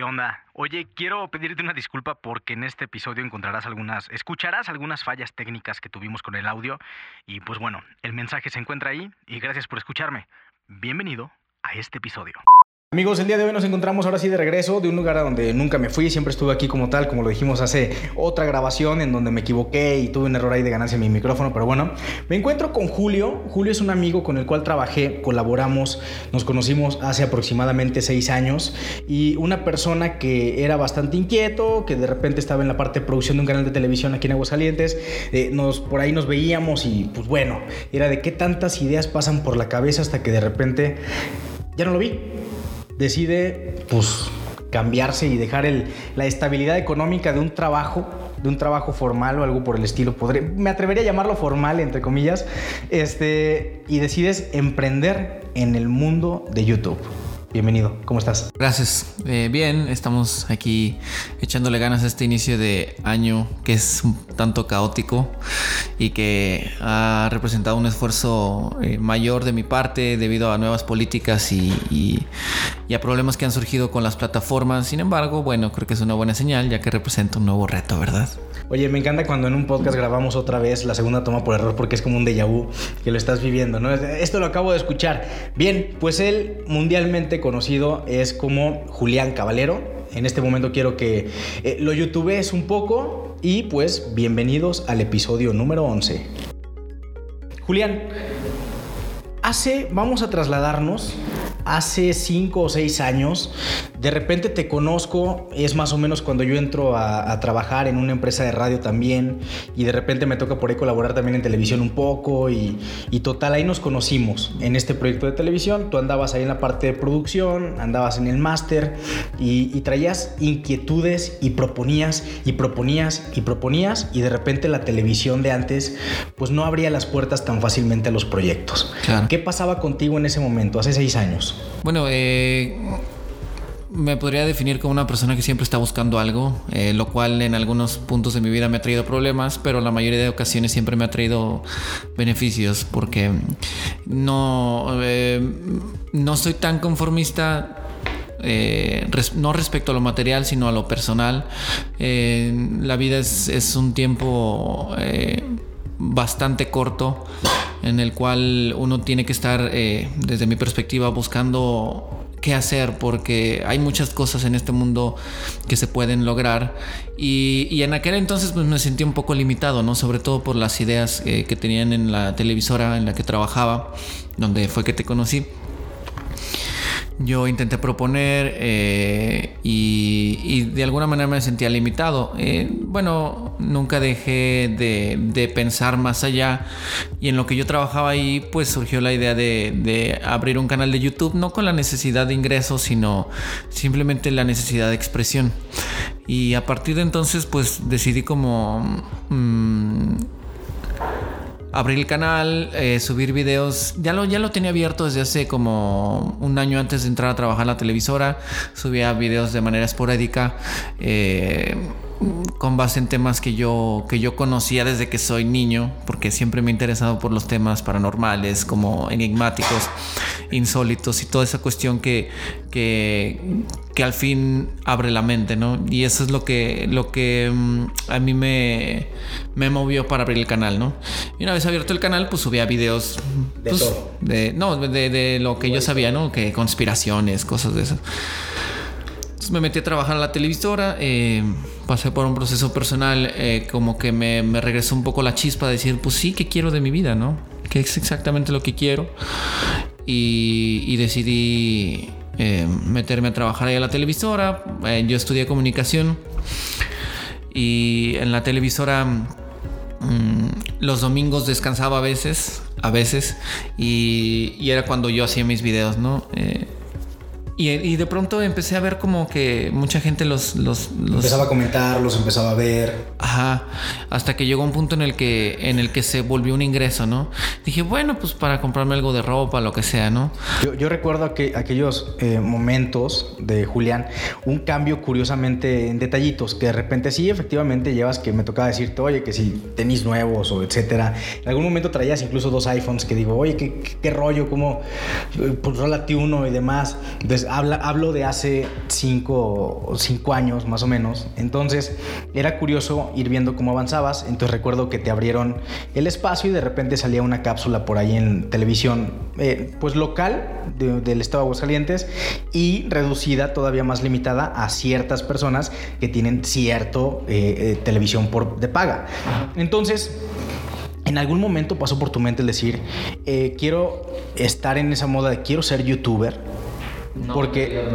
¿Qué onda? Oye, quiero pedirte una disculpa porque en este episodio encontrarás algunas, escucharás algunas fallas técnicas que tuvimos con el audio y pues bueno, el mensaje se encuentra ahí y gracias por escucharme. Bienvenido a este episodio. Amigos, el día de hoy nos encontramos ahora sí de regreso de un lugar a donde nunca me fui, siempre estuve aquí como tal, como lo dijimos hace otra grabación en donde me equivoqué y tuve un error ahí de ganancia en mi micrófono, pero bueno, me encuentro con Julio. Julio es un amigo con el cual trabajé, colaboramos, nos conocimos hace aproximadamente seis años y una persona que era bastante inquieto, que de repente estaba en la parte de producción de un canal de televisión aquí en Aguascalientes, eh, nos, por ahí nos veíamos y pues bueno, era de qué tantas ideas pasan por la cabeza hasta que de repente ya no lo vi decide pues cambiarse y dejar el, la estabilidad económica de un trabajo, de un trabajo formal o algo por el estilo, me atrevería a llamarlo formal, entre comillas, este, y decides emprender en el mundo de YouTube. Bienvenido, ¿cómo estás? Gracias. Eh, bien, estamos aquí echándole ganas a este inicio de año que es un tanto caótico y que ha representado un esfuerzo eh, mayor de mi parte debido a nuevas políticas y, y, a problemas que han surgido con las plataformas. Sin embargo, bueno, creo que es una buena señal ya que representa un nuevo reto, ¿verdad? Oye, me encanta cuando en un podcast grabamos otra vez la segunda toma por error porque es como un déjà vu que lo estás viviendo, ¿no? Esto lo acabo de escuchar. Bien, pues él mundialmente conocido es como Julián Caballero. En este momento quiero que eh, lo youtubes un poco y pues bienvenidos al episodio número 11. Julián, hace, vamos a trasladarnos hace cinco o seis años, de repente te conozco, es más o menos cuando yo entro a, trabajar en una empresa de radio también, y de repente me toca por ahí colaborar también en televisión un poco, y, total, ahí nos conocimos en este proyecto de televisión, tú andabas ahí en la parte de producción, andabas en el máster, y, y traías inquietudes y proponías, y proponías, y proponías, y de repente la televisión de antes, pues no abría las puertas tan fácilmente a los proyectos. ¿Qué pasaba contigo en ese momento, hace seis años? Bueno, eh, me podría definir como una persona que siempre está buscando algo, eh, lo cual en algunos puntos de mi vida me ha traído problemas, pero la mayoría de ocasiones siempre me ha traído beneficios porque no, eh, no soy tan conformista. no respecto a lo material, sino a lo personal. la vida es un tiempo bastante corto en el cual uno tiene que estar, eh, desde mi perspectiva, buscando qué hacer porque hay muchas cosas en este mundo que se pueden lograr y, en aquel entonces pues, me sentí un poco limitado, ¿no? Sobre todo por las ideas eh, que tenían en la televisora en la que trabajaba, donde fue que te conocí yo intenté proponer eh, y, de alguna manera me sentía limitado. Eh, bueno, nunca dejé de, pensar más allá y en lo que yo trabajaba ahí pues surgió la idea de, abrir un canal de YouTube, no con la necesidad de ingresos, sino simplemente la necesidad de expresión. Y a partir de entonces pues decidí como... Mm, abrir el canal, eh, subir videos. Ya lo, ya lo tenía abierto desde hace como un año antes de entrar a trabajar en la televisora. Subía videos de manera esporádica. Eh, con base en temas que yo, que yo conocía desde que soy niño, porque siempre me he interesado por los temas paranormales, como enigmáticos, insólitos y toda esa cuestión que, que, que al fin abre la mente, ¿no? Y eso es lo que, lo que mm, a mí me, me movió para abrir el canal, ¿no? Y una vez abierto el canal, pues subía videos. De pues, todo. De, no, de, de lo que yo sabía, ¿no? Que conspiraciones, cosas de esas me metí a trabajar en la televisora, eh, pasé por un proceso personal eh, como que me, regresó un poco la chispa de decir, pues sí, ¿qué quiero de mi vida, no? ¿Qué es exactamente lo que quiero? Y, decidí eh, meterme a trabajar ahí a la televisora. yo estudié comunicación y en la televisora mm, los domingos descansaba a veces, a veces, y, y, era cuando yo hacía mis videos, ¿no? Y, de pronto empecé a ver como que mucha gente los, los, Empezaba a comentar, los empezaba a ver. Ajá. Hasta que llegó un punto en el que, en el que se volvió un ingreso, ¿no? Dije, bueno, pues para comprarme algo de ropa, lo que sea, ¿no? Yo, recuerdo que aquellos eh, momentos de Julián, un cambio curiosamente en detallitos, que de repente sí, efectivamente llevas que me tocaba decirte, oye, que si tenis nuevos o etcétera. En algún momento traías incluso dos iPhones que digo, oye, qué, qué, rollo, cómo, pues rólate uno y demás. Entonces, habla, hablo de hace cinco, cinco años más o menos. Entonces era curioso ir viendo cómo avanzabas. Entonces recuerdo que te abrieron el espacio y de repente salía una cápsula por ahí en televisión, eh, pues local del estado de Aguascalientes y reducida, todavía más limitada a ciertas personas que tienen cierto eh, eh, televisión por, de paga. Entonces ¿En algún momento pasó por tu mente el decir, quiero estar en esa moda de quiero ser youtuber? Porque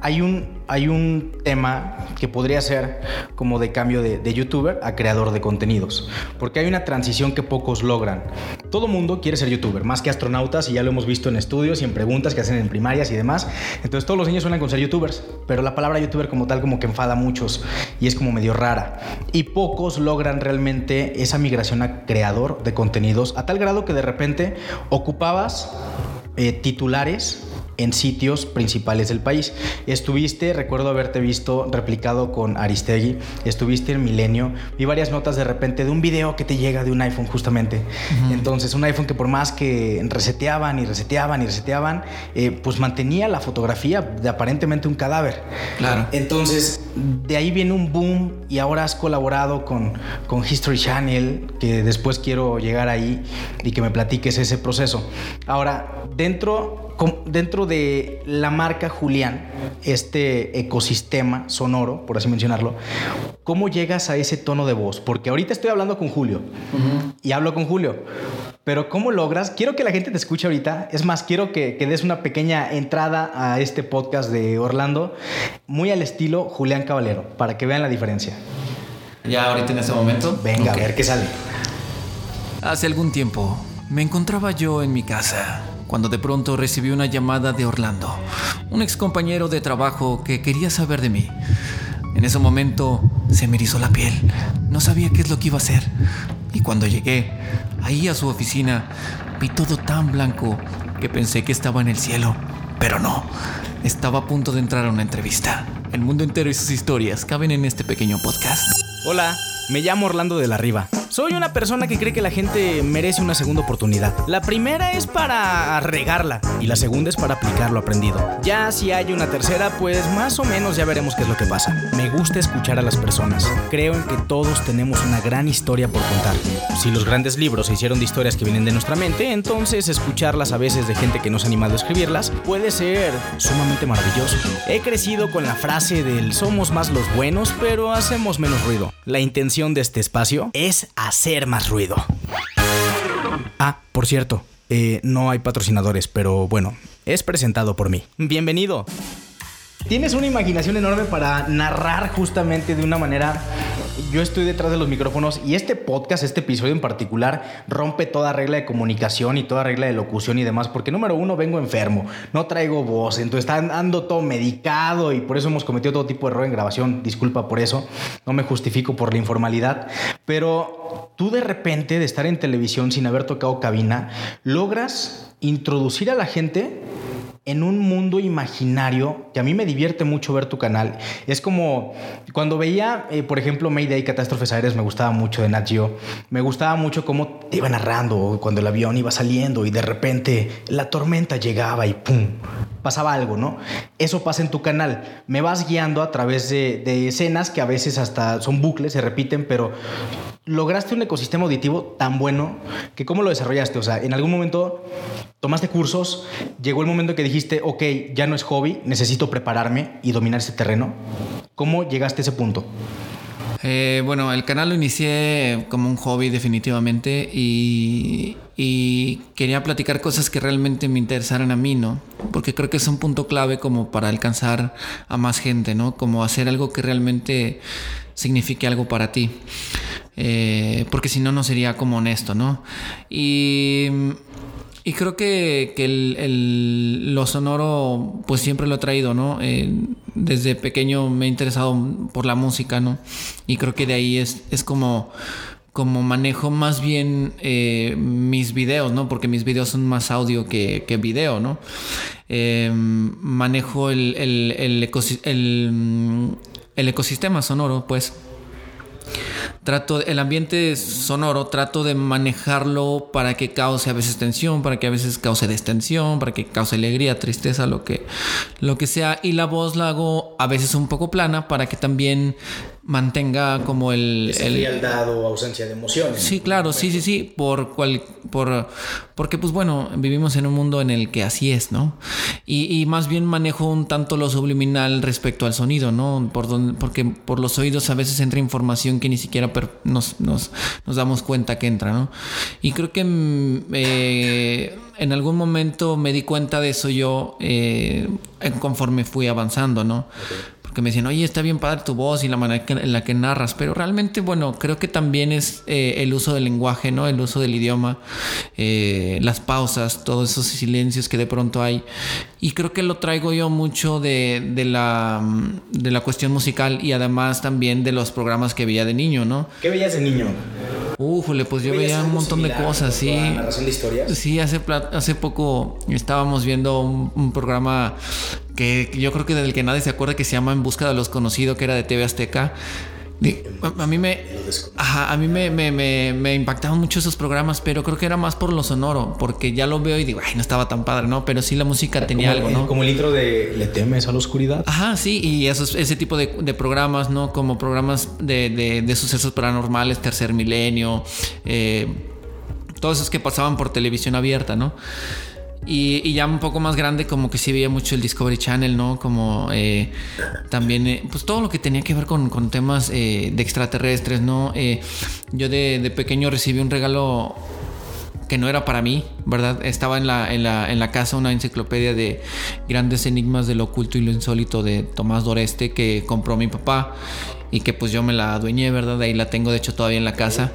hay un hay un tema que podría ser como de cambio de, youtuber a creador de contenidos. Porque hay una transición que pocos logran. Todo mundo quiere ser youtuber, más que astronautas, y ya lo hemos visto en estudios y en preguntas que hacen en primarias y demás. Entonces todos los niños suenan con ser youtubers, pero la palabra youtuber como tal como que enfada a muchos y es como medio rara. Y pocos logran realmente esa migración a creador de contenidos a tal grado que de repente ocupabas eh, titulares en sitios principales del país. Estuviste, recuerdo haberte visto replicado con Aristegui, estuviste en Milenio, vi varias notas de repente de un video que te llega de un iPhone justamente. Entonces, un iPhone que por más que reseteaban y reseteaban y reseteaban, eh, pues mantenía la fotografía de aparentemente un cadáver. Claro. Entonces, de ahí viene un boom y ahora has colaborado con, con History Channel, que después quiero llegar ahí y que me platiques ese proceso. Ahora, dentro dentro de la marca Julián, este ecosistema sonoro, por así mencionarlo, ¿cómo llegas a ese tono de voz? Porque ahorita estoy hablando con Julio y hablo con Julio, pero ¿cómo logras? Quiero que la gente te escuche ahorita. Es más, quiero que, que, des una pequeña entrada a este podcast de Orlando, muy al estilo Julián Caballero, para que vean la diferencia. Ya ahorita en ese momento. Venga, a ver qué sale. Hace algún tiempo me encontraba yo en mi casa cuando de pronto recibí una llamada de Orlando, un ex compañero de trabajo que quería saber de mí. En ese momento se me erizó la piel, no sabía qué es lo que iba a hacer. Y cuando llegué ahí a su oficina, vi todo tan blanco que pensé que estaba en el cielo, pero no, estaba a punto de entrar a una entrevista. El mundo entero y sus historias caben en este pequeño podcast. Hola, me llamo Orlando de la Riva. Soy una persona que cree que la gente merece una segunda oportunidad. La primera es para regarla y la segunda es para aplicar lo aprendido. Ya si hay una tercera, pues más o menos ya veremos qué es lo que pasa. Me gusta escuchar a las personas. Creo en que todos tenemos una gran historia por contar. Si los grandes libros se hicieron de historias que vienen de nuestra mente, entonces escucharlas a veces de gente que no se ha animado a escribirlas puede ser sumamente maravilloso. He crecido con la frase del somos más los buenos, pero hacemos menos ruido. La intención de este espacio es hacer más ruido. Ah, por cierto, eh, no hay patrocinadores, pero bueno, es presentado por mí. Bienvenido. Tienes una imaginación enorme para narrar justamente de una manera yo estoy detrás de los micrófonos y este podcast, este episodio en particular, rompe toda regla de comunicación y toda regla de locución y demás, porque número uno, vengo enfermo, no traigo voz, entonces ando todo medicado y por eso hemos cometido todo tipo de error en grabación, disculpa por eso, no me justifico por la informalidad, pero tú de repente de estar en televisión sin haber tocado cabina, logras introducir a la gente en un mundo imaginario que a mí me divierte mucho ver tu canal. Es como cuando veía, eh, por ejemplo, Mayday Catástrofes Aéreas, me gustaba mucho de Nat Geo. Me gustaba mucho cómo te iba narrando cuando el avión iba saliendo y de repente la tormenta llegaba y ¡pum! Pasaba algo, ¿no? Eso pasa en tu canal. Me vas guiando a través de, escenas que a veces hasta son bucles, se repiten, pero lograste un ecosistema auditivo tan bueno que cómo lo desarrollaste. O sea, en algún momento tomaste cursos, llegó el momento que dijiste, ok, ya no es hobby, necesito prepararme y dominar ese terreno. ¿Cómo llegaste a ese punto? Eh, bueno, el canal lo inicié como un hobby definitivamente y, y, quería platicar cosas que realmente me interesaran a mí, ¿no? Porque creo que es un punto clave como para alcanzar a más gente, ¿no? Como hacer algo que realmente signifique algo para ti. Eh, porque si no, no sería como honesto, ¿no? Y, y creo que, que el, lo sonoro, pues siempre lo he traído, ¿no? Eh, desde pequeño me he interesado por la música, ¿no? Y creo que de ahí es, es como como manejo más bien eh, mis videos, ¿no? Porque mis videos son más audio que, que video, ¿no? manejo el, el, el, el, ecosistema sonoro, pues trato, el ambiente sonoro, trato de manejarlo para que cause a veces tensión, para que a veces cause destensión, para que cause alegría, tristeza, lo que, lo que sea. Y la voz la hago a veces un poco plana para que también mantenga como el... el o ausencia de emociones. Sí, claro, sí, sí, sí, por cual, por, porque pues bueno, vivimos en un mundo en el que así es, ¿no? Y, más bien manejo un tanto lo subliminal respecto al sonido, ¿no? Por donde, porque por los oídos a veces entra información que ni siquiera nos, nos, nos, damos cuenta que entra, ¿no? Y creo que mm, eh, en algún momento me di cuenta de eso yo eh, conforme fui avanzando, ¿no? Que me decían, oye, está bien padre tu voz y la manera en la que narras, pero realmente, bueno, creo que también es eh, el uso del lenguaje, ¿no? El uso del idioma, eh, las pausas, todos esos silencios que de pronto hay. Y creo que lo traigo yo mucho de, de, la, de la cuestión musical y además también de los programas que veía de niño, ¿no? ¿Qué veías de niño? Ufule, pues yo veía un montón de cosas, sí. ¿Narración de historias? Sí, hace, hace poco estábamos viendo un, programa que yo creo que del que nadie se acuerda que se llama En Busca de los Conocidos, que era de TV Azteca. A, mí me, a mí me, me, me, impactaban mucho esos programas, pero creo que era más por lo sonoro, porque ya lo veo y digo, ay, no estaba tan padre, ¿no? Pero sí la música tenía algo, ¿no? Como el intro de Le temes a la oscuridad. Ajá, sí, y esos, ese tipo de, programas, ¿no? Como programas de, de, sucesos paranormales, Tercer Milenio, eh, todos esos que pasaban por televisión abierta, ¿no? Y, ya un poco más grande, como que sí veía mucho el Discovery Channel, ¿no? Como eh, también, eh, pues todo lo que tenía que ver con, con temas eh, de extraterrestres, ¿no? yo de, de, pequeño recibí un regalo que no era para mí, ¿verdad? Estaba en la, en la, en la casa una enciclopedia de grandes enigmas de lo oculto y lo insólito de Tomás Doreste que compró mi papá y que pues yo me la adueñé, ¿verdad? Ahí la tengo de hecho todavía en la casa.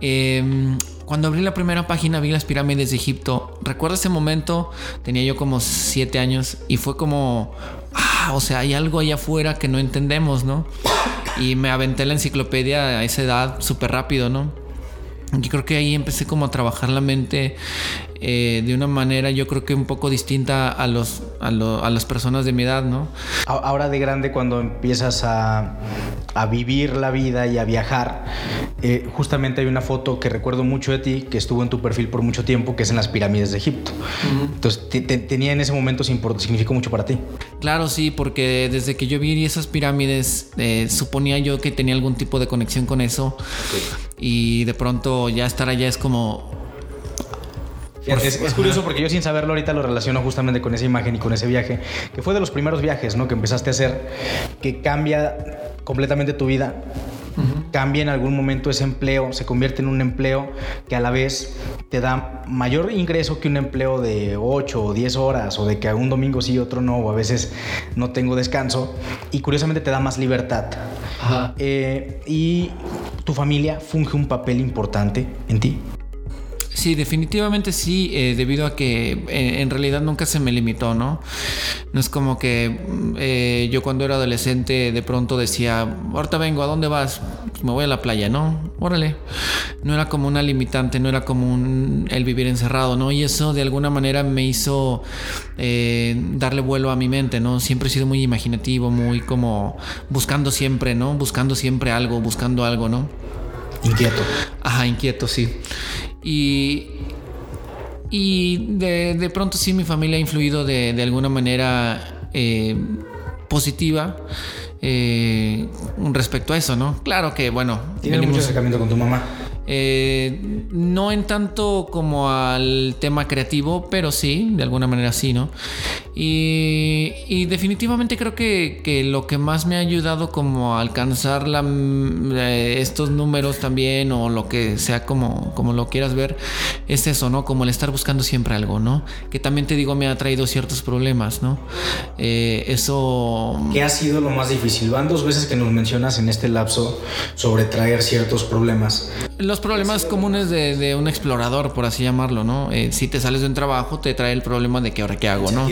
Eh, cuando abrí la primera página vi las pirámides de Egipto. Recuerdo ese momento, tenía yo como siete años y fue como, ah, o sea, hay algo allá afuera que no entendemos, ¿no? Y me aventé la enciclopedia a esa edad súper rápido, ¿no? Y creo que ahí empecé como a trabajar la mente eh, de una manera yo creo que un poco distinta a, los, a, las personas de mi edad, ¿no? Ahora de grande cuando empiezas a, a vivir la vida y a viajar, eh, justamente hay una foto que recuerdo mucho de ti, que estuvo en tu perfil por mucho tiempo, que es en las pirámides de Egipto. Entonces, tenía en ese momento significó mucho para ti. Claro, sí, porque desde que yo vi esas pirámides, eh, suponía yo que tenía algún tipo de conexión con eso. Y de pronto ya estar allá es como es, curioso porque yo sin saberlo ahorita lo relaciono justamente con esa imagen y con ese viaje, que fue de los primeros viajes, ¿no? Que empezaste a hacer, que cambia completamente tu vida. Cambia en algún momento ese empleo, se convierte en un empleo que a la vez te da mayor ingreso que un empleo de 8 o 10 horas o de que un domingo sí, otro no, o a veces no tengo descanso. Y curiosamente te da más libertad. Eh, y tu familia funge un papel importante en ti. Sí, definitivamente sí, eh, debido a que eh, en realidad nunca se me limitó, ¿no? No es como que eh, yo cuando era adolescente de pronto decía, ahorita vengo, ¿a dónde vas? Pues me voy a la playa, ¿no? Órale. No era como una limitante, no era como un, el vivir encerrado, ¿no? Y eso de alguna manera me hizo darle vuelo a mi mente, ¿no? Siempre he sido muy imaginativo, muy como buscando siempre, ¿no? Buscando siempre algo, buscando algo, ¿no? Inquieto. Ajá, inquieto, sí. Y, y de, pronto sí mi familia ha influido de, alguna manera eh, positiva eh, respecto a eso, ¿no? Claro que, bueno. Tienes mucho acercamiento con tu mamá. Eh, no en tanto como al tema creativo, pero sí, de alguna manera sí, ¿no? Y, definitivamente creo que, lo que más me ha ayudado como a alcanzar la, eh, estos números también, o lo que sea como, como lo quieras ver, es eso, ¿no? Como el estar buscando siempre algo, ¿no? Que también te digo, me ha traído ciertos problemas, ¿no? Eh, eso... ¿Qué ha sido lo más difícil? Van dos veces que nos mencionas en este lapso sobre traer ciertos problemas los problemas comunes de, un explorador, por así llamarlo, ¿no? Eh, si te sales de un trabajo, te trae el problema de que ahora qué hago, ¿no?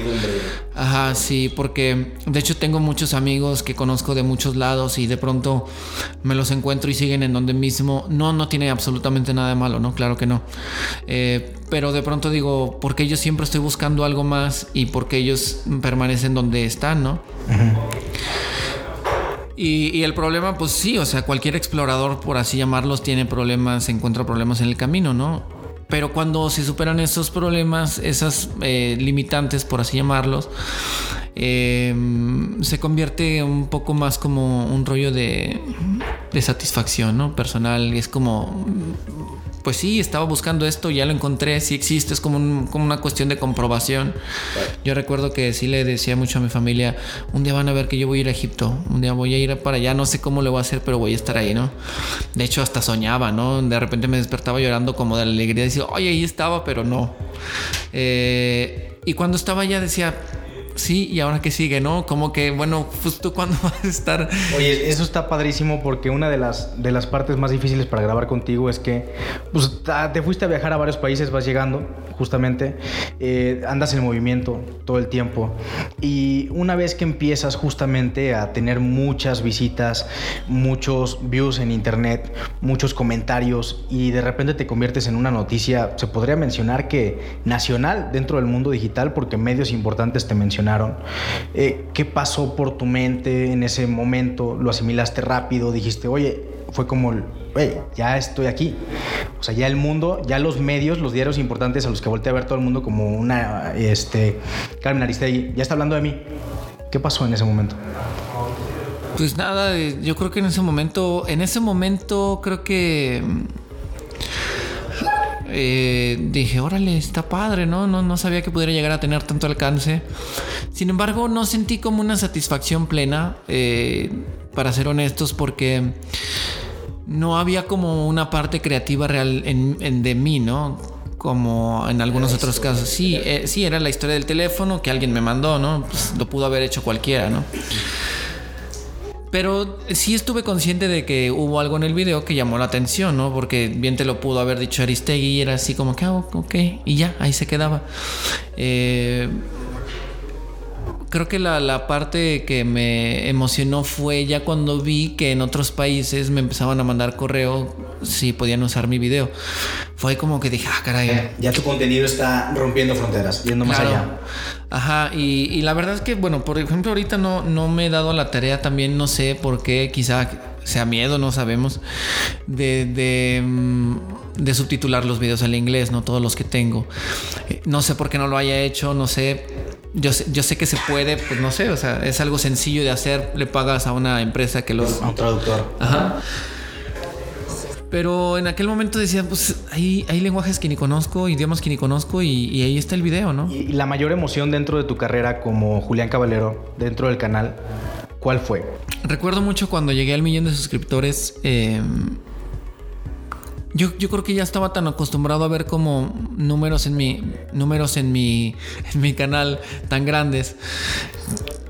Ajá, sí, porque de hecho tengo muchos amigos que conozco de muchos lados y de pronto me los encuentro y siguen en donde mismo. No, no tiene absolutamente nada de malo, ¿no? Claro que no. Eh, pero de pronto digo, porque yo siempre estoy buscando algo más y porque ellos permanecen donde están, ¿no? Y, el problema, pues sí, o sea, cualquier explorador, por así llamarlos, tiene problemas, encuentra problemas en el camino, ¿no? Pero cuando se superan esos problemas, esas eh, limitantes, por así llamarlos, eh, se convierte un poco más como un rollo de, de satisfacción, ¿no? Personal. Y es como pues sí, estaba buscando esto, ya lo encontré, sí existe, es como, una cuestión de comprobación. Yo recuerdo que sí le decía mucho a mi familia, un día van a ver que yo voy a ir a Egipto, un día voy a ir para allá, no sé cómo lo voy a hacer, pero voy a estar ahí, ¿no? De hecho, hasta soñaba, ¿no? De repente me despertaba llorando como de alegría, decía, oye, ahí estaba, pero no. Eh, y cuando estaba allá decía, sí, y ahora que sigue, ¿no? Como que, bueno, tú cuándo vas a estar. Oye, eso está padrísimo porque una de las, de las partes más difíciles para grabar contigo es que pues, te fuiste a viajar a varios países, vas llegando, justamente, eh, andas en movimiento todo el tiempo. Y una vez que empiezas justamente a tener muchas visitas, muchos views en internet, muchos comentarios, y de repente te conviertes en una noticia, se podría mencionar que nacional dentro del mundo digital, porque medios importantes te mencionan eh, ¿Qué pasó por tu mente en ese momento? ¿Lo asimilaste rápido? Dijiste, oye, fue como, oye, ya estoy aquí. O sea, ya el mundo, ya los medios, los diarios importantes a los que volteé a ver todo el mundo como una, este, Carmen Aristegui, ya está hablando de mí. ¿Qué pasó en ese momento? Pues nada, yo creo que en ese momento, en ese momento creo que eh, dije, órale, está padre, ¿no? ¿no? No sabía que pudiera llegar a tener tanto alcance. Sin embargo, no sentí como una satisfacción plena, eh, para ser honestos, porque no había como una parte creativa real en, de mí, ¿no? Como en algunos otros casos. Sí, eh, sí, era la historia del teléfono que alguien me mandó, ¿no? Pues lo pudo haber hecho cualquiera, ¿no? Pero sí estuve consciente de que hubo algo en el video que llamó la atención, ¿no? Porque bien te lo pudo haber dicho Aristegui y era así como que, ah, ok, y ya, ahí se quedaba. Eh, creo que la, parte que me emocionó fue ya cuando vi que en otros países me empezaban a mandar correo si podían usar mi video. Fue como que dije, ah, caray. Ya, tu contenido está rompiendo fronteras, yendo más allá. Ajá, y, la verdad es que, bueno, por ejemplo, ahorita no, no me he dado la tarea también, no sé por qué, quizá sea miedo, no sabemos, de, de, mm, de, subtitular los videos al inglés, no todos los que tengo. Eh, no sé por qué no lo haya hecho, no sé. Yo sé, yo sé que se puede, pues no sé, o sea, es algo sencillo de hacer, le pagas a una empresa que los... A un traductor. Ajá. Pero en aquel momento decía, pues hay, hay lenguajes que ni conozco, idiomas que ni conozco y, ahí está el video, ¿no? Y, la mayor emoción dentro de tu carrera como Julián Caballero, dentro del canal, ¿cuál fue? Recuerdo mucho cuando llegué al millón de suscriptores. Em, yo, yo, creo que ya estaba tan acostumbrado a ver como números en mi números en mi, en mi canal tan grandes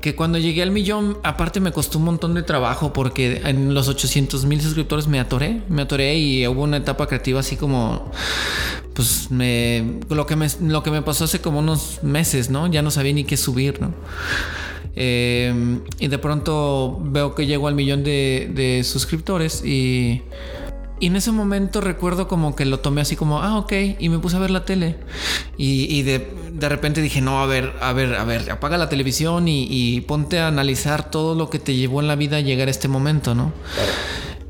que cuando llegué al millón, aparte me costó un montón de trabajo porque en los 800 mil suscriptores me atoré, me atoré y hubo una etapa creativa así como, pues me, lo que me, lo que me pasó hace como unos meses, ¿no? Ya no sabía ni qué subir, ¿no? Eh, y de pronto veo que llego al millón de, de suscriptores y y en ese momento recuerdo como que lo tomé así como, ah, ok, y me puse a ver la tele. Y, de, repente dije, no, a ver, a ver, a ver, apaga la televisión y, ponte a analizar todo lo que te llevó en la vida a llegar a este momento, ¿no?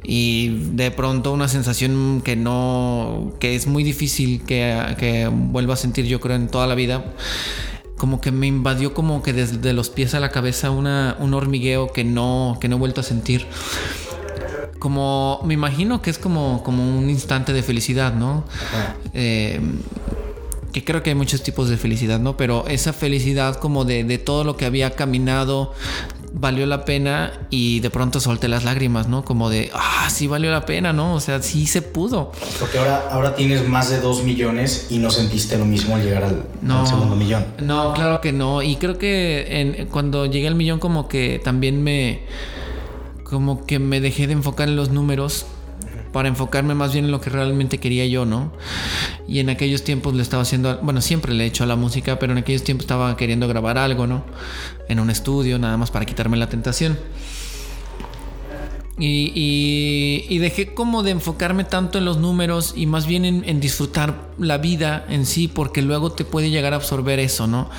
Y de pronto una sensación que no, que es muy difícil que, que vuelva a sentir yo creo en toda la vida como que me invadió como que desde los pies a la cabeza una, un hormigueo que no, que no he vuelto a sentir como me imagino que es como, como un instante de felicidad, ¿no? Eh, que creo que hay muchos tipos de felicidad, ¿no? Pero esa felicidad como de, de, todo lo que había caminado valió la pena y de pronto solté las lágrimas, ¿no? Como de, ah, sí valió la pena, ¿no? O sea, sí se pudo. Porque ahora, ahora tienes más de dos millones y no sentiste lo mismo al llegar al, segundo millón. No, claro que no. Y creo que en, cuando llegué al millón como que también me como que me dejé de enfocar en los números para enfocarme más bien en lo que realmente quería yo, ¿no? Y en aquellos tiempos le estaba haciendo, bueno, siempre le he hecho a la música, pero en aquellos tiempos estaba queriendo grabar algo, ¿no? En un estudio, nada más para quitarme la tentación. Y, dejé como de enfocarme tanto en los números y más bien en, en disfrutar la vida en sí, porque luego te puede llegar a absorber eso, ¿no?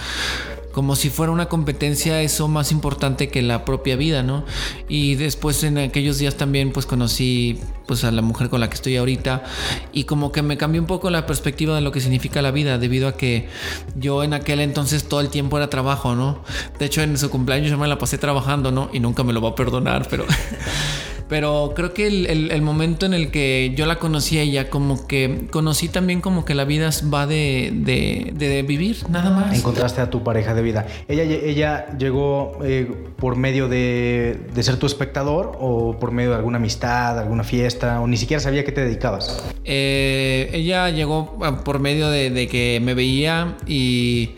Como si fuera una competencia eso más importante que la propia vida, ¿no? Y después en aquellos días también pues conocí pues a la mujer con la que estoy ahorita y como que me cambió un poco la perspectiva de lo que significa la vida debido a que yo en aquel entonces todo el tiempo era trabajo, ¿no? De hecho en su cumpleaños yo me la pasé trabajando, ¿no? Y nunca me lo va a perdonar, pero... Pero creo que el, momento en el que yo la conocí a ella, como que conocí también como que la vida va de, de, vivir, nada más. Encontraste a tu pareja de vida. ¿Ella, ella llegó eh, por medio de, ser tu espectador o por medio de alguna amistad, alguna fiesta, o ni siquiera sabía qué te dedicabas? Eh, ella llegó ah, por medio de que me veía y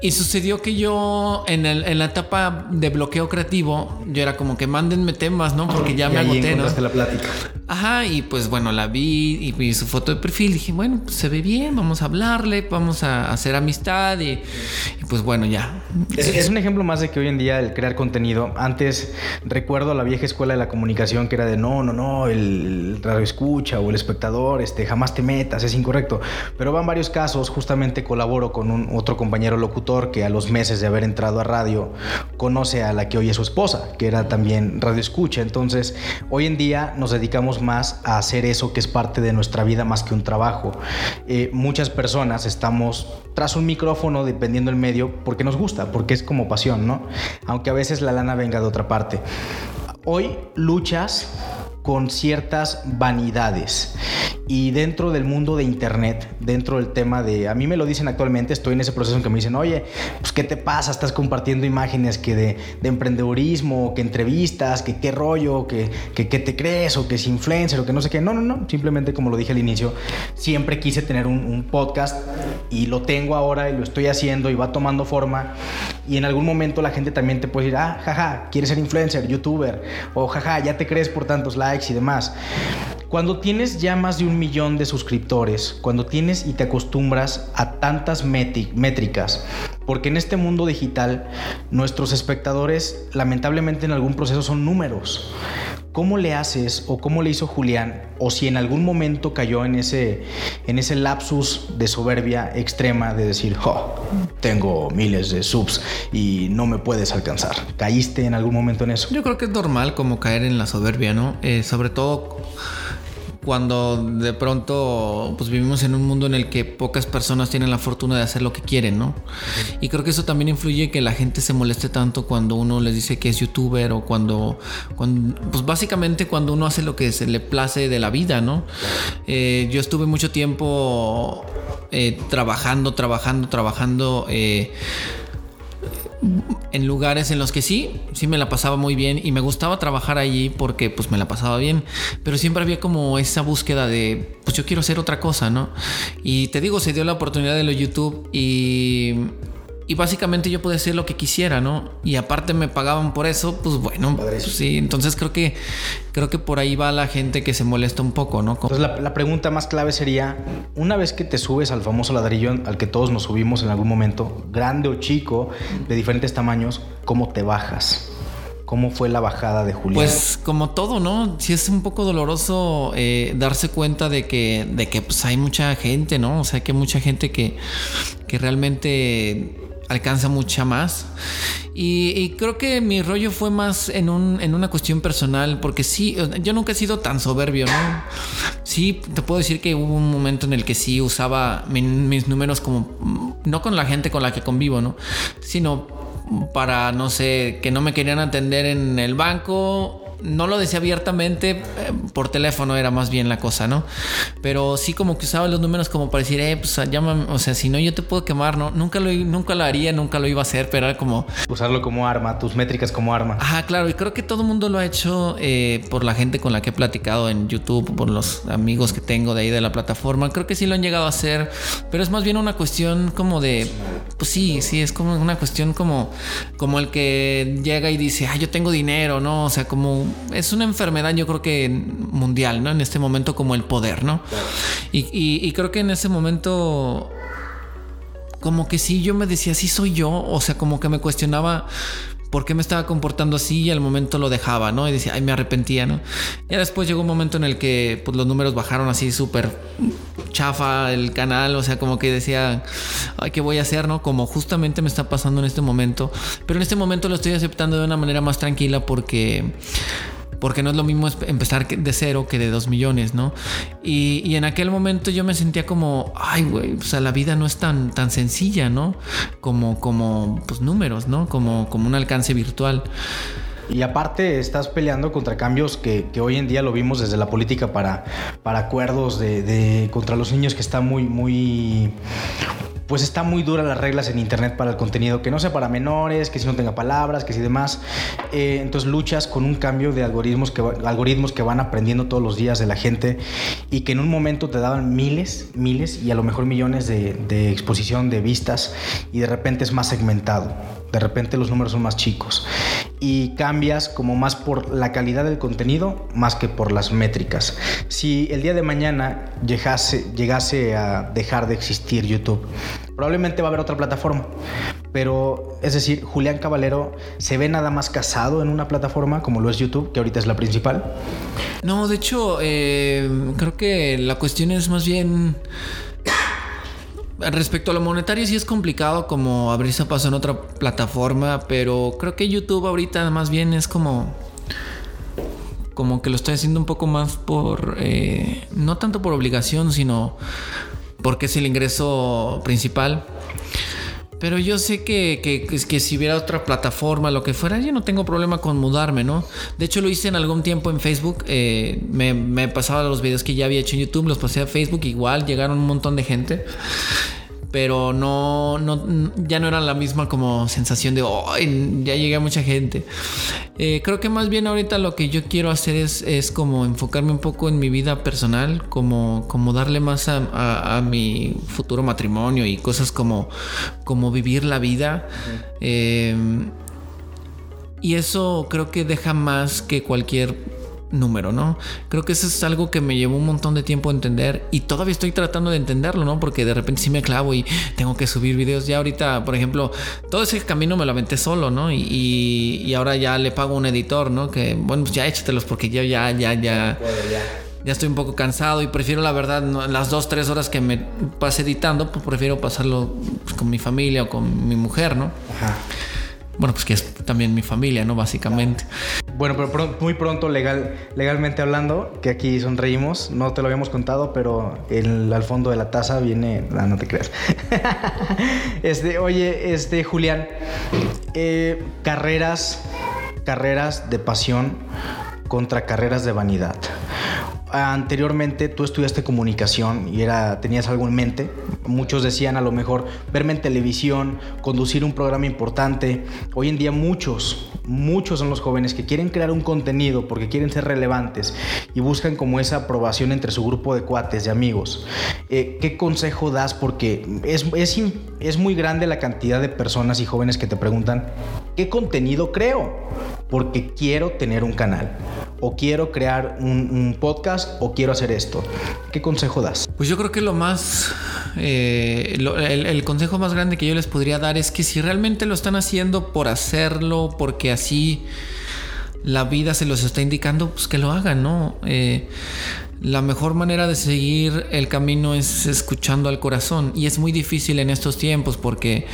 y sucedió que yo en, el, en, la etapa de bloqueo creativo, yo era como que mándenme temas, ¿no? Porque ya me agoté, ¿no? la plática. Ajá, y pues bueno, la vi y vi su foto de perfil. Dije, bueno, pues se ve bien, vamos a hablarle, vamos a hacer amistad y, pues bueno, ya. Es, un ejemplo más de que hoy en día el crear contenido. Antes recuerdo la vieja escuela de la comunicación que era de no, no, no, el radio escucha o el espectador, este, jamás te metas, es incorrecto. Pero van varios casos, justamente colaboro con un otro compañero locutor que a los meses de haber entrado a radio conoce a la que hoy es su esposa, que era también radio escucha. Entonces, hoy en día nos dedicamos más a hacer eso que es parte de nuestra vida más que un trabajo. Eh, muchas personas estamos tras un micrófono, dependiendo del medio, porque nos gusta, porque es como pasión, ¿no? Aunque a veces la lana venga de otra parte. Hoy luchas con ciertas vanidades. Y dentro del mundo de Internet, dentro del tema de, a mí me lo dicen actualmente, estoy en ese proceso en que me dicen, oye, pues ¿qué te pasa? Estás compartiendo imágenes que de, de emprendedurismo, que entrevistas, que qué rollo, que, que, que, te crees, o que es influencer, o que no sé qué. No, no, no, simplemente como lo dije al inicio, siempre quise tener un, un podcast y lo tengo ahora y lo estoy haciendo y va tomando forma. Y en algún momento la gente también te puede decir, ah, jaja, quieres ser influencer, youtuber, o jaja, ya te crees por tantos likes y demás. Cuando tienes ya más de un millón de suscriptores, cuando tienes y te acostumbras a tantas métricas, porque en este mundo digital nuestros espectadores lamentablemente en algún proceso son números. ¿Cómo le haces o cómo le hizo Julián o si en algún momento cayó en ese, en ese lapsus de soberbia extrema de decir, oh, tengo miles de subs y no me puedes alcanzar? ¿Caíste en algún momento en eso? Yo creo que es normal como caer en la soberbia, ¿no? Eh, sobre todo cuando de pronto pues vivimos en un mundo en el que pocas personas tienen la fortuna de hacer lo que quieren, ¿no? Y creo que eso también influye que la gente se moleste tanto cuando uno les dice que es youtuber o cuando, pues básicamente cuando uno hace lo que se le place de la vida, ¿no? Eh, yo estuve mucho tiempo eh, trabajando, trabajando, trabajando. Eh, en lugares en los que sí, sí me la pasaba muy bien y me gustaba trabajar allí porque pues me la pasaba bien, pero siempre había como esa búsqueda de pues yo quiero hacer otra cosa, ¿no? Y te digo, se dio la oportunidad de lo YouTube y y básicamente yo podía hacer lo que quisiera, ¿no? Y aparte me pagaban por eso, pues bueno, pues sí. Entonces creo que creo que por ahí va la gente que se molesta un poco, ¿no? Entonces la, la, pregunta más clave sería, una vez que te subes al famoso ladrillo al que todos nos subimos en algún momento, grande o chico, de diferentes tamaños, ¿cómo te bajas? ¿Cómo fue la bajada de Julián? Pues como todo, ¿no? Sí es un poco doloroso eh, darse cuenta de que, de que pues, hay mucha gente, ¿no? O sea, que hay mucha gente que, que realmente alcanza mucha más. Y, creo que mi rollo fue más en, un, en una cuestión personal, porque sí, yo nunca he sido tan soberbio, ¿no? Sí, te puedo decir que hubo un momento en el que sí usaba mis números como, no con la gente con la que convivo, ¿no? Sino para, no sé, que no me querían atender en el banco no lo decía abiertamente, eh, por teléfono era más bien la cosa, ¿no? Pero sí como que usaba los números como para decir, eh, pues llámame, o sea, si no yo te puedo quemar, ¿no? Nunca lo, nunca lo haría, nunca lo iba a hacer, pero era como... Usarlo como arma, tus métricas como arma. Ajá, claro, y creo que todo el mundo lo ha hecho eh, por la gente con la que he platicado en YouTube, por los amigos que tengo de ahí de la plataforma, creo que sí lo han llegado a hacer, pero es más bien una cuestión como de, pues sí, sí, es como una cuestión como, como el que llega y dice, ah, yo tengo dinero, ¿no? O sea, como es una enfermedad, yo creo que mundial, ¿no? En este momento como el poder, ¿no? Y, creo que en ese momento como que sí, yo me decía, sí soy yo, o sea, como que me cuestionaba por qué me estaba comportando así y al momento lo dejaba, ¿no? Y decía, ay, me arrepentía, ¿no? Ya después llegó un momento en el que pues, los números bajaron así súper chafa el canal, o sea, como que decía, ay, ¿qué voy a hacer, no? Como justamente me está pasando en este momento. Pero en este momento lo estoy aceptando de una manera más tranquila porque porque no es lo mismo empezar de cero que de dos millones, ¿no? Y, en aquel momento yo me sentía como, ay, güey, o sea, la vida no es tan, tan sencilla, ¿no? Como, como, pues números, ¿no? Como, como un alcance virtual. Y aparte estás peleando contra cambios que, hoy en día lo vimos desde la política para, para acuerdos de, contra los niños que está muy, muy pues está muy dura las reglas en internet para el contenido, que no sea para menores, que si no tenga palabras, que si demás. Eh, entonces luchas con un cambio de algoritmos que, algoritmos que van aprendiendo todos los días de la gente y que en un momento te daban miles, miles y a lo mejor millones de, de exposición, de vistas y de repente es más segmentado. De repente los números son más chicos y cambias como más por la calidad del contenido más que por las métricas. Si el día de mañana llegase, llegase a dejar de existir YouTube, probablemente va a haber otra plataforma. Pero, es decir, Julián Caballero se ve nada más casado en una plataforma como lo es YouTube, que ahorita es la principal. No, de hecho, eh, creo que la cuestión es más bien Respecto a lo monetario sí es complicado como abrirse paso en otra plataforma, pero creo que YouTube ahorita más bien es como como que lo estoy haciendo un poco más por eh, no tanto por obligación, sino porque es el ingreso principal. Pero yo sé que, que, si hubiera otra plataforma, lo que fuera, yo no tengo problema con mudarme, ¿no? De hecho, lo hice en algún tiempo en Facebook. Eh, me, me, pasaba los videos que ya había hecho en YouTube, los pasé a Facebook. Igual llegaron un montón de gente pero no, no, ya no era la misma como sensación de, oh, ya llegué a mucha gente. Eh, creo que más bien ahorita lo que yo quiero hacer es, es como enfocarme un poco en mi vida personal, como, como darle más a, a, mi futuro matrimonio y cosas como, como vivir la vida. Eh, y eso creo que deja más que cualquier número, ¿no? Creo que eso es algo que me llevó un montón de tiempo a entender y todavía estoy tratando de entenderlo, ¿no? Porque de repente sí me clavo y tengo que subir videos. Ya ahorita, por ejemplo, todo ese camino me lo aventé solo, ¿no? Y, ahora ya le pago a un editor, ¿no? Que, bueno, pues ya échatelos porque yo ya, ya, ya... Ya estoy un poco cansado y prefiero, la verdad, las dos, tres horas que me pase editando, pues prefiero pasarlo pues, con mi familia o con mi mujer, ¿no? Ajá bueno, pues que es también mi familia, ¿no? Básicamente. Bueno, pero muy pronto, legal, legalmente hablando, que aquí sonreímos, no te lo habíamos contado, pero al fondo de la taza viene. No, no te creas. este, oye, este, Julián, eh, carreras, carreras de pasión contra carreras de vanidad anteriormente tú estudiaste comunicación y era, tenías algo en mente. Muchos decían a lo mejor verme en televisión, conducir un programa importante. Hoy en día muchos, muchos son los jóvenes que quieren crear un contenido porque quieren ser relevantes y buscan como esa aprobación entre su grupo de cuates, de amigos. Eh, ¿Qué consejo das? Porque es, es, es muy grande la cantidad de personas y jóvenes que te preguntan, ¿qué contenido creo? Porque quiero tener un canal o quiero crear un, podcast o quiero hacer esto. ¿Qué consejo das? Pues yo creo que lo más, eh, el, consejo más grande que yo les podría dar es que si realmente lo están haciendo por hacerlo, porque así la vida se los está indicando, pues que lo hagan, ¿no? Eh, la mejor manera de seguir el camino es escuchando al corazón y es muy difícil en estos tiempos porque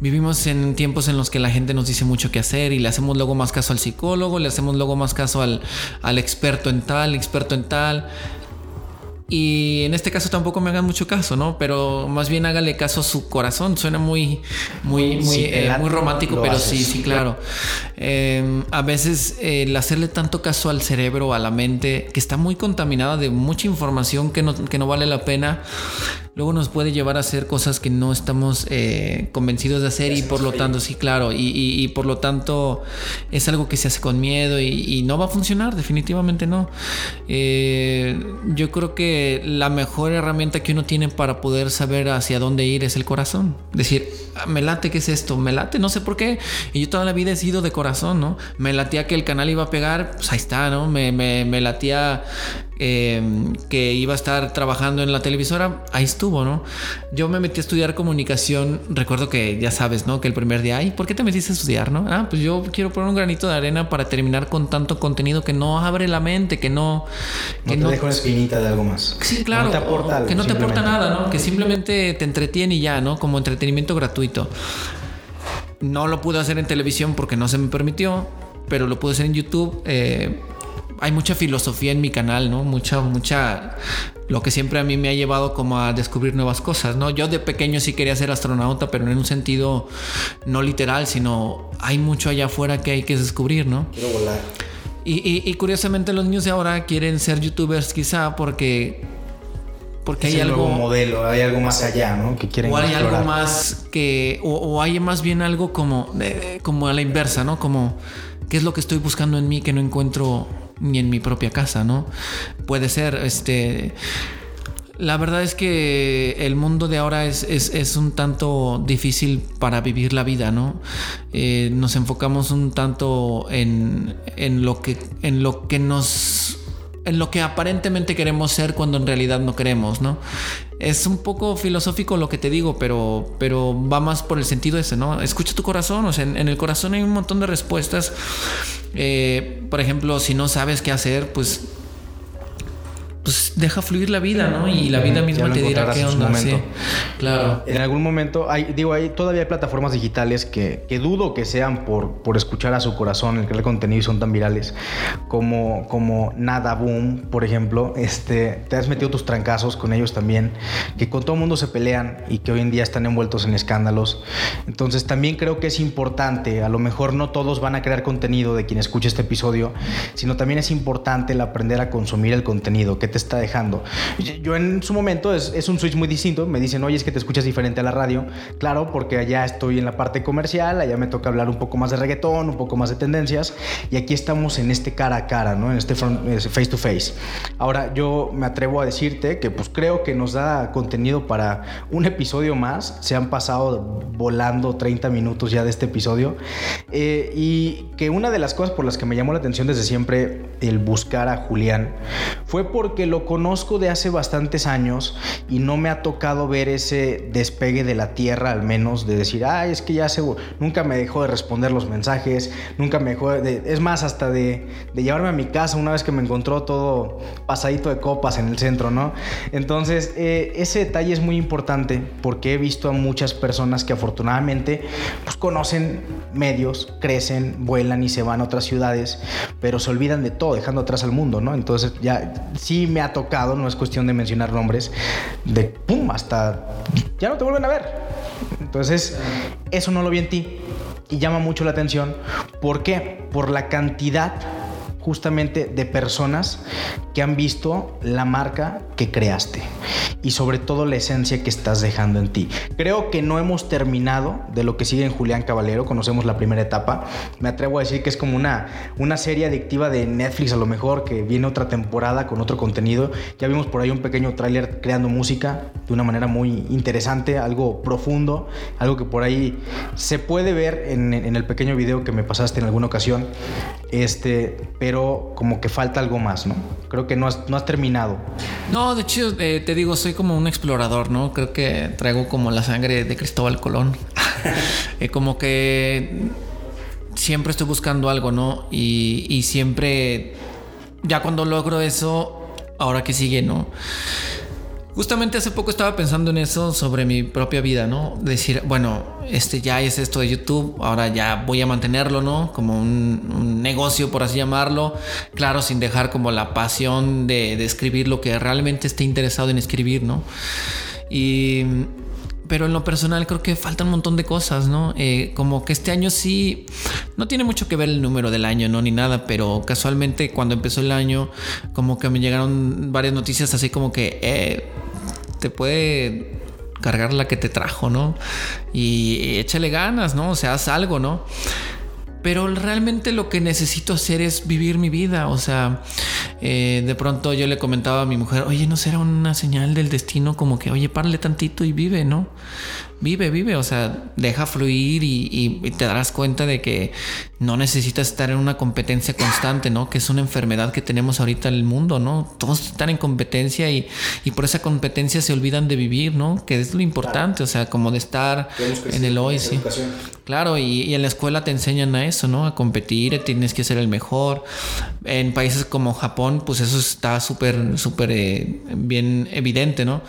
vivimos en tiempos en los que la gente nos dice mucho qué hacer y le hacemos luego más caso al psicólogo, le hacemos luego más caso al, al experto en tal, experto en tal y en este caso tampoco me hagan mucho caso, ¿no? Pero más bien hágale caso a su corazón. Suena muy, muy, muy, eh, muy romántico, pero sí, sí, claro. Em, a veces el hacerle tanto caso al cerebro, a la mente, que está muy contaminada de mucha información que no, que no vale la pena, luego nos puede llevar a hacer cosas que no estamos eh, convencidos de hacer y por lo tanto, sí, claro, y, por lo tanto es algo que se hace con miedo y, no va a funcionar, definitivamente no. Eh, yo creo que la mejor herramienta que uno tiene para poder saber hacia dónde ir es el corazón. Decir, ah, me late, ¿qué es esto? Me late, no sé por qué. Y yo toda la vida he sido de corazón, ¿no? Me latía que el canal iba a pegar, pues ahí está, ¿no? Me, me, me latía Em, que iba a estar trabajando en la televisora, ahí estuvo, ¿no? Yo me metí a estudiar comunicación, recuerdo que ya sabes, ¿no? Que el primer día, ay, ¿por qué te metiste a estudiar, no? Ah, pues yo quiero poner un granito de arena para terminar con tanto contenido que no abre la mente, que no... Que no te deja una espinita de algo más. Sí, claro. Que no te aporta, algo, que no te aporta nada, ¿no? Que simplemente te entretiene y ya, ¿no? Como entretenimiento gratuito. No lo pude hacer en televisión porque no se me permitió, pero lo pude hacer en YouTube. Eh, hay mucha filosofía en mi canal, ¿no? Mucha, mucha, lo que siempre a mí me ha llevado como a descubrir nuevas cosas, ¿no? Yo de pequeño sí quería ser astronauta, pero en un sentido no literal, sino hay mucho allá afuera que hay que descubrir, ¿no? Quiero volar. Y, curiosamente los niños de ahora quieren ser youtubers quizá porque porque hay algo modelo, hay algo más allá, ¿no? Que quieren o hay algo más que o, hay más bien algo como como a la inversa, ¿no? Como qué es lo que estoy buscando en mí que no encuentro ni en mi propia casa, ¿no? Puede ser, este... La verdad es que el mundo de ahora es, es, un tanto difícil para vivir la vida, ¿no? Eh, nos enfocamos un tanto en, en, lo que, en lo que nos en lo que aparentemente queremos ser cuando en realidad no queremos, ¿no? Es un poco filosófico lo que te digo, pero, pero va más por el sentido ese, ¿no? Escucha tu corazón, o sea, en, en el corazón hay un montón de respuestas. Eh, por ejemplo, si no sabes qué hacer, pues pues deja fluir la vida, ¿no? Y la vida misma te dirá qué onda. Sí, claro. En algún momento, hay, digo, hay todavía hay plataformas digitales que, que dudo que sean por, por escuchar a su corazón, el crear contenido y son tan virales, como, como Nada Boom, por ejemplo. Este, te has metido tus trancazos con ellos también, que con todo el mundo se pelean y que hoy en día están envueltos en escándalos. Entonces también creo que es importante, a lo mejor no todos van a crear contenido de quien escuche este episodio, sino también es importante el aprender a consumir el contenido, que te está dejando. Yo en su momento es, un switch muy distinto. Me dicen, oye, es que te escuchas diferente a la radio. Claro, porque allá estoy en la parte comercial, allá me toca hablar un poco más de reggaetón, un poco más de tendencias. Y aquí estamos en este cara a cara, ¿no? En este face to face. Ahora, yo me atrevo a decirte que pues creo que nos da contenido para un episodio más. Se han pasado volando 30 minutos ya de este episodio. Eh, y que una de las cosas por las que me llamó la atención desde siempre el buscar a Julián fue porque lo conozco de hace bastantes años y no me ha tocado ver ese despegue de la tierra, al menos, de decir, ay, es que ya se, nunca me dejó de responder los mensajes, nunca me dejó de, es más, hasta de, llevarme a mi casa una vez que me encontró todo pasadito de copas en el centro, ¿no? Entonces, eh, ese detalle es muy importante porque he visto a muchas personas que afortunadamente, pues conocen medios, crecen, vuelan y se van a otras ciudades, pero se olvidan de todo, dejando atrás al mundo, ¿no? Entonces, ya sí me ha tocado, no es cuestión de mencionar nombres, de pum, hasta ya no te vuelven a ver. Entonces, eso no lo vi en ti y llama mucho la atención. ¿Por qué? Por la cantidad justamente de personas que han visto la marca que creaste y sobre todo la esencia que estás dejando en ti. Creo que no hemos terminado de lo que sigue en Julián Caballero, conocemos la primera etapa. Me atrevo a decir que es como una, una serie adictiva de Netflix a lo mejor, que viene otra temporada con otro contenido. Ya vimos por ahí un pequeño tráiler creando música de una manera muy interesante, algo profundo, algo que por ahí se puede ver en, en el pequeño video que me pasaste en alguna ocasión. Este, pero como que falta algo más, ¿no? Creo que no has, no has terminado. No, de hecho, eh, te digo, soy como un explorador, ¿no? Creo que traigo como la sangre de Cristóbal Colón. Eh, como que siempre estoy buscando algo, ¿no? Y, y siempre, ya cuando logro eso, ahora que sigue, ¿no? Justamente hace poco estaba pensando en eso sobre mi propia vida, ¿no? Decir, bueno, este ya es esto de YouTube, ahora ya voy a mantenerlo, ¿no? Como un, negocio, por así llamarlo. Claro, sin dejar como la pasión de, escribir lo que realmente esté interesado en escribir, ¿no? Y pero en lo personal creo que falta un montón de cosas, ¿no? Eh, como que este año sí, no tiene mucho que ver el número del año, ¿no? Ni nada, pero casualmente cuando empezó el año, como que me llegaron varias noticias así como que, eh, te puede cargar la que te trajo, ¿no? Y échale ganas, ¿no? O sea, haz algo, ¿no? Pero realmente lo que necesito hacer es vivir mi vida. O sea, eh, de pronto yo le comentaba a mi mujer, oye, ¿no será una señal del destino como que, oye, párale tantito y vive, ¿no? Vive, vive, o sea, deja fluir y, te darás cuenta de que no necesitas estar en una competencia constante, ¿no? Que es una enfermedad que tenemos ahorita en el mundo, ¿no? Todos están en competencia y, por esa competencia se olvidan de vivir, ¿no? Que es lo importante, o sea, como de estar en el hoy, sí. Claro, y, en la escuela te enseñan a eso, ¿no? A competir, tienes que ser el mejor. En países como Japón, pues eso está súper, súper eh, bien evidente, ¿no?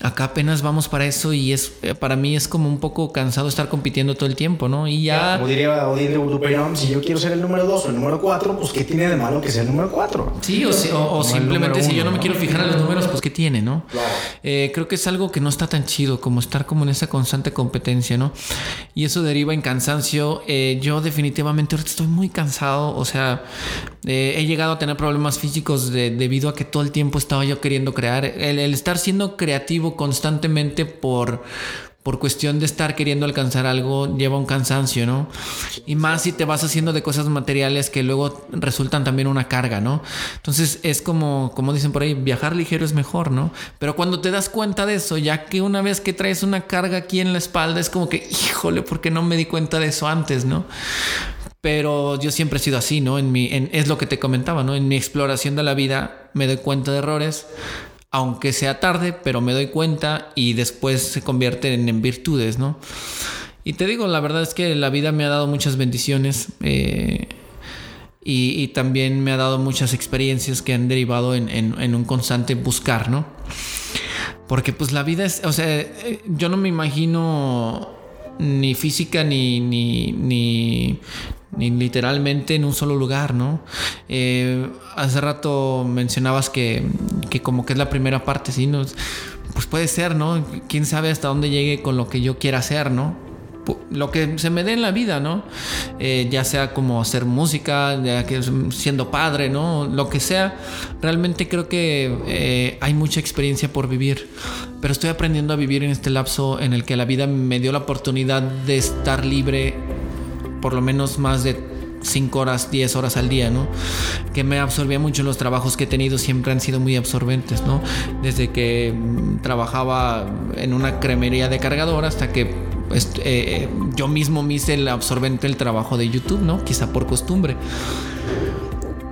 Acá apenas vamos para eso y es eh, para mí es como un poco cansado estar compitiendo todo el tiempo, ¿no? Y ya... Como diría Odín de si yo quiero ser el número 2 o el número 4, pues ¿qué tiene de malo que sea el número 4? Sí, o, simplemente si yo no me quiero fijar en los números, pues ¿qué tiene, no? Claro. Eh, creo que es algo que no está tan chido como estar como en esa constante competencia, ¿no? Y eso deriva en cansancio. Eh, yo definitivamente ahorita estoy muy cansado, o sea, he llegado a tener problemas físicos debido a que todo el tiempo estaba yo queriendo crear. el estar siendo creativo constantemente por, por cuestión de estar queriendo alcanzar algo lleva un cansancio, ¿no? Y más si te vas haciendo de cosas materiales que luego resultan también una carga, ¿no? Entonces es como, como dicen por ahí, viajar ligero es mejor, ¿no? Pero cuando te das cuenta de eso, ya que una vez que traes una carga aquí en la espalda, es como que, híjole, ¿por qué no me di cuenta de eso antes, ¿no? Pero yo siempre he sido así, ¿no? En mi, es lo que te comentaba, ¿no? En mi exploración de la vida me doy cuenta de errores, aunque sea tarde, pero me doy cuenta y después se convierten en, virtudes, ¿no? Y te digo, la verdad es que la vida me ha dado muchas bendiciones eh, y, también me ha dado muchas experiencias que han derivado en, un constante buscar, ¿no? Porque pues la vida es, o sea, eh, yo no me imagino ni física ni, ni, ni, literalmente en un solo lugar, ¿no? Eh, hace rato mencionabas que, que, como que es la primera parte, ¿sí? ¿no? Pues puede ser, ¿no? Quién sabe hasta dónde llegue con lo que yo quiera hacer, ¿no? lo que se me dé en la vida, ¿no? Eh, ya sea como hacer música, ya que siendo padre, ¿no? Lo que sea. Realmente creo que eh, hay mucha experiencia por vivir. Pero estoy aprendiendo a vivir en este lapso en el que la vida me dio la oportunidad de estar libre por lo menos más de 5 horas, 10 horas al día, ¿no? Que me absorbía mucho los trabajos que he tenido, siempre han sido muy absorbentes, ¿no? Desde que mm, trabajaba en una cremería de cargador hasta que pues, eh, yo mismo me hice el absorbente el trabajo de YouTube, ¿no? Quizá por costumbre.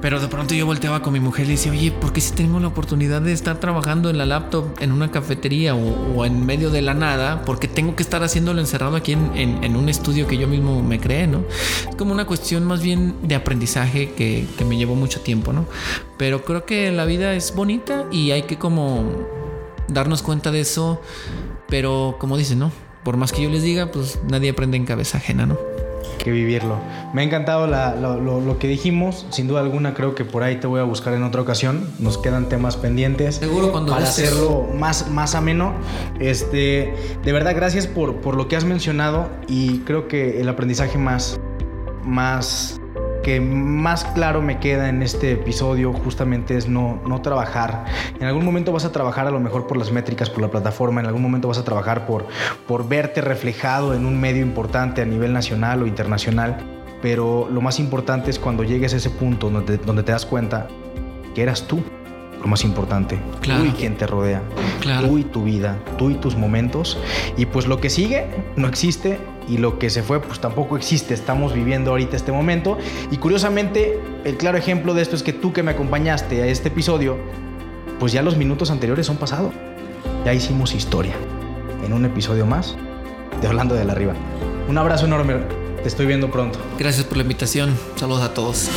Pero de pronto yo volteaba con mi mujer y le decía, oye, ¿por qué si tengo la oportunidad de estar trabajando en la laptop en una cafetería o, en medio de la nada? ¿Por qué tengo que estar haciéndolo encerrado aquí en, un estudio que yo mismo me creé, ¿no? Es como una cuestión más bien de aprendizaje que, que me llevó mucho tiempo, ¿no? Pero creo que la vida es bonita y hay que como darnos cuenta de eso. Pero como dicen, ¿no? Por más que yo les diga, pues nadie aprende en cabeza ajena, ¿no? Que vivirlo. Me ha encantado lo, que dijimos. Sin duda alguna, creo que por ahí te voy a buscar en otra ocasión. Nos quedan temas pendientes. Seguro cuando Para hacerlo más, más ameno. Este, de verdad, gracias por, por lo que has mencionado. Y creo que el aprendizaje más, más que más claro me queda en este episodio justamente es no, no trabajar. En algún momento vas a trabajar a lo mejor por las métricas, por la plataforma, en algún momento vas a trabajar por, por verte reflejado en un medio importante a nivel nacional o internacional, pero lo más importante es cuando llegues a ese punto donde, donde te das cuenta que eras tú lo más importante. Tú y quien te rodea. Tú y tu vida, tú y tus momentos. Y pues lo que sigue no existe y lo que se fue pues tampoco existe. Estamos viviendo ahorita este momento. Y curiosamente, el claro ejemplo de esto es que tú que me acompañaste a este episodio, pues ya los minutos anteriores son pasados. Ya hicimos historia. En un episodio más de Hablando de la Arriba. Un abrazo enorme. Te estoy viendo pronto. Gracias por la invitación. Saludos a todos.